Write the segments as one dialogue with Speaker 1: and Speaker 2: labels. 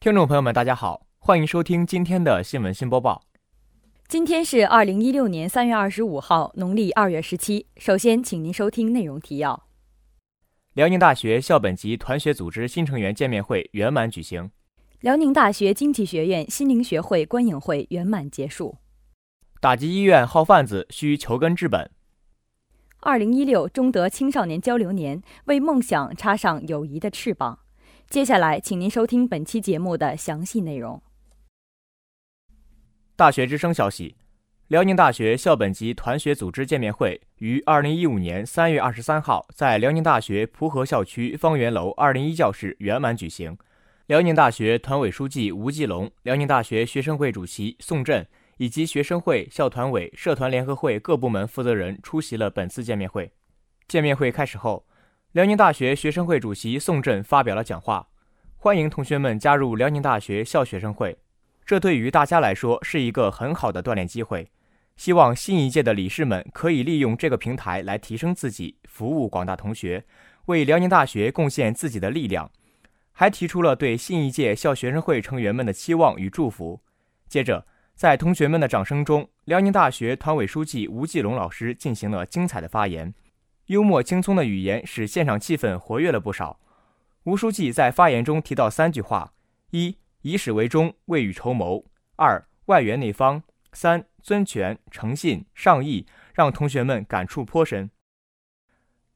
Speaker 1: 听众朋友们，大家好，欢迎收听今天的新闻新播报。
Speaker 2: 今天是二零一六年三月二十五号，农历二月十七。首先，请您收听内容提要：
Speaker 1: 辽宁大学校本级团学组织新成员见面会圆满举行；
Speaker 2: 辽宁大学经济学院心灵学会观影会圆满结束；
Speaker 1: 打击医院号贩子需求根治本。
Speaker 2: 二零一六中德青少年交流年，为梦想插上友谊的翅膀。接下来，请您收听本期节目的详细内容。
Speaker 1: 大学之声消息：辽宁大学校本级团学组织见面会于二零一五年三月二十三号在辽宁大学蒲河校区方圆楼二零一教室圆满举行。辽宁大学团委书记吴继龙、辽宁大学学生会主席宋振。以及学生会、校团委、社团联合会各部门负责人出席了本次见面会。见面会开始后，辽宁大学学生会主席宋振发表了讲话，欢迎同学们加入辽宁大学校学生会，这对于大家来说是一个很好的锻炼机会。希望新一届的理事们可以利用这个平台来提升自己，服务广大同学，为辽宁大学贡献自己的力量。还提出了对新一届校学生会成员们的期望与祝福。接着。在同学们的掌声中，辽宁大学团委书记吴继龙老师进行了精彩的发言，幽默轻松的语言使现场气氛活跃了不少。吴书记在发言中提到三句话：一、以史为终，未雨绸缪；二、外圆内方；三、尊权、诚信、上义，让同学们感触颇深。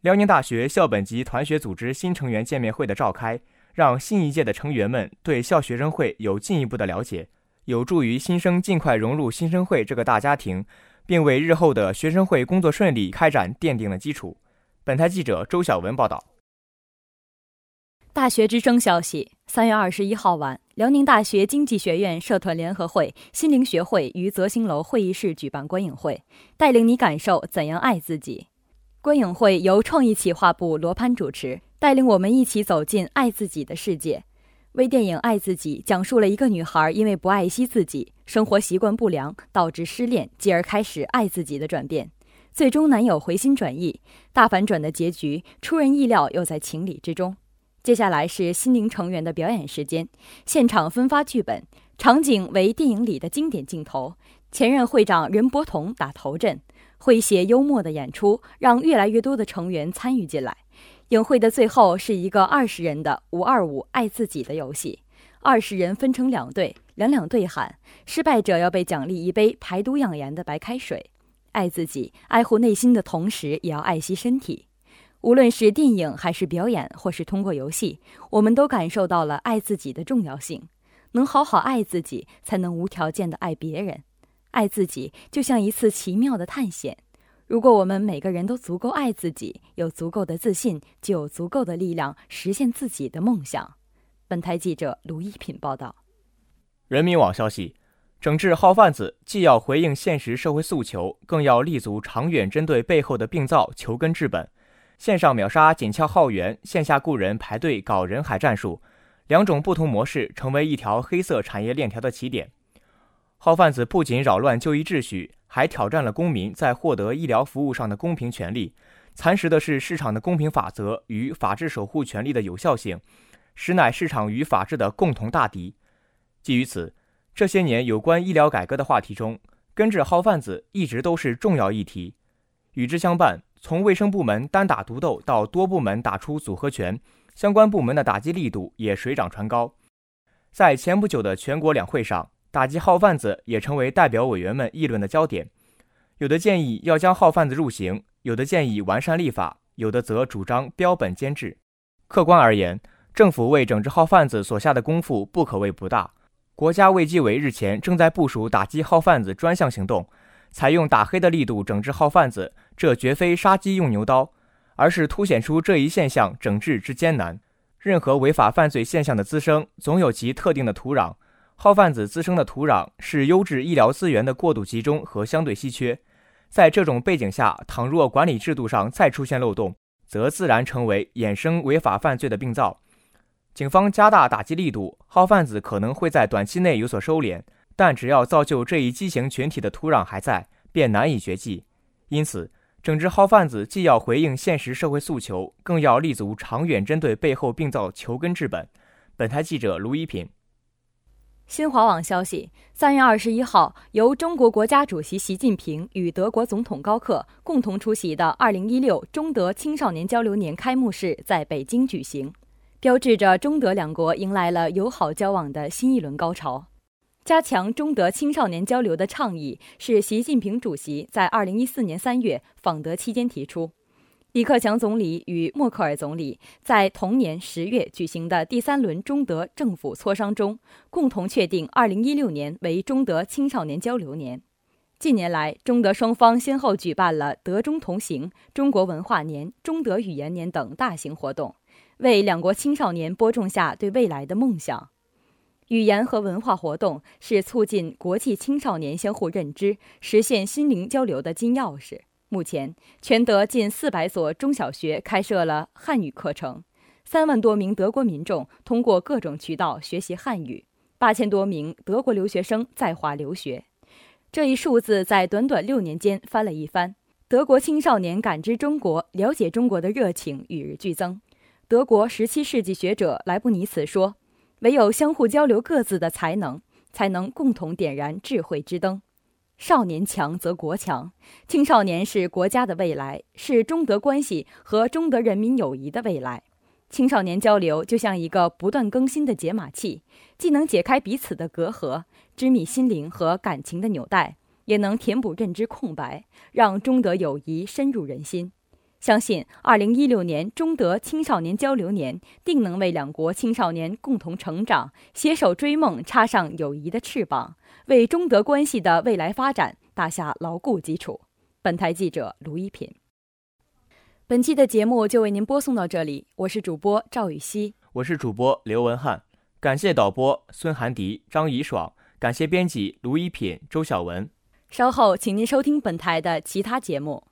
Speaker 1: 辽宁大学校本级团学组织新成员见面会的召开，让新一届的成员们对校学生会有进一步的了解。有助于新生尽快融入新生会这个大家庭，并为日后的学生会工作顺利开展奠定了基础。本台记者周晓文报道。
Speaker 2: 大学之声消息：三月二十一号晚，辽宁大学经济学院社团联合会心灵学会于泽兴楼会议室举办观影会，带领你感受怎样爱自己。观影会由创意企划部罗潘主持，带领我们一起走进爱自己的世界。微电影《爱自己》讲述了一个女孩因为不爱惜自己，生活习惯不良，导致失恋，继而开始爱自己的转变。最终男友回心转意，大反转的结局出人意料，又在情理之中。接下来是心灵成员的表演时间，现场分发剧本，场景为电影里的经典镜头。前任会长任伯同打头阵，诙谐幽默的演出让越来越多的成员参与进来。影会的最后是一个二十人的五二五爱自己的游戏，二十人分成两队，两两对喊，失败者要被奖励一杯排毒养颜的白开水。爱自己，爱护内心的同时，也要爱惜身体。无论是电影还是表演，或是通过游戏，我们都感受到了爱自己的重要性。能好好爱自己，才能无条件的爱别人。爱自己就像一次奇妙的探险。如果我们每个人都足够爱自己，有足够的自信，就有足够的力量实现自己的梦想。本台记者卢一品报道。
Speaker 1: 人民网消息：整治号贩子，既要回应现实社会诉求，更要立足长远，针对背后的病灶，求根治本。线上秒杀紧俏号源，线下雇人排队搞人海战术，两种不同模式成为一条黑色产业链条的起点。号贩子不仅扰乱就医秩序。还挑战了公民在获得医疗服务上的公平权利，蚕食的是市场的公平法则与法治守护权利的有效性，实乃市场与法治的共同大敌。基于此，这些年有关医疗改革的话题中，根治号贩子一直都是重要议题。与之相伴，从卫生部门单打独斗到多部门打出组合拳，相关部门的打击力度也水涨船高。在前不久的全国两会上。打击号贩子也成为代表委员们议论的焦点，有的建议要将号贩子入刑，有的建议完善立法，有的则主张标本兼治。客观而言，政府为整治号贩子所下的功夫不可谓不大。国家卫计委日前正在部署打击号贩子专项行动，采用打黑的力度整治号贩子，这绝非杀鸡用牛刀，而是凸显出这一现象整治之艰难。任何违法犯罪现象的滋生，总有其特定的土壤。号贩子滋生的土壤是优质医疗资源的过度集中和相对稀缺，在这种背景下，倘若管理制度上再出现漏洞，则自然成为衍生违法犯罪的病灶。警方加大打击力度，号贩子可能会在短期内有所收敛，但只要造就这一畸形群体的土壤还在，便难以绝迹。因此，整治号贩子既要回应现实社会诉求，更要立足长远，针对背后病灶求根治本。本台记者卢一品。
Speaker 2: 新华网消息，三月二十一号，由中国国家主席习近平与德国总统高克共同出席的二零一六中德青少年交流年开幕式在北京举行，标志着中德两国迎来了友好交往的新一轮高潮。加强中德青少年交流的倡议是习近平主席在二零一四年三月访德期间提出。李克强总理与默克尔总理在同年十月举行的第三轮中德政府磋商中，共同确定2016年为中德青少年交流年。近年来，中德双方先后举办了“德中同行”、“中国文化年”、“中德语言年”等大型活动，为两国青少年播种下对未来的梦想。语言和文化活动是促进国际青少年相互认知、实现心灵交流的金钥匙。目前，全德近四百所中小学开设了汉语课程，三万多名德国民众通过各种渠道学习汉语，八千多名德国留学生在华留学。这一数字在短短六年间翻了一番。德国青少年感知中国、了解中国的热情与日俱增。德国十七世纪学者莱布尼茨说：“唯有相互交流各自的才能，才能共同点燃智慧之灯。”少年强则国强，青少年是国家的未来，是中德关系和中德人民友谊的未来。青少年交流就像一个不断更新的解码器，既能解开彼此的隔阂，织密心灵和感情的纽带，也能填补认知空白，让中德友谊深入人心。相信二零一六年中德青少年交流年定能为两国青少年共同成长、携手追梦插上友谊的翅膀。为中德关系的未来发展打下牢固基础。本台记者卢一品。本期的节目就为您播送到这里，我是主播赵雨熙，
Speaker 1: 我是主播刘文翰，感谢导播孙涵迪、张怡爽，感谢编辑卢一品、周晓文。
Speaker 2: 稍后，请您收听本台的其他节目。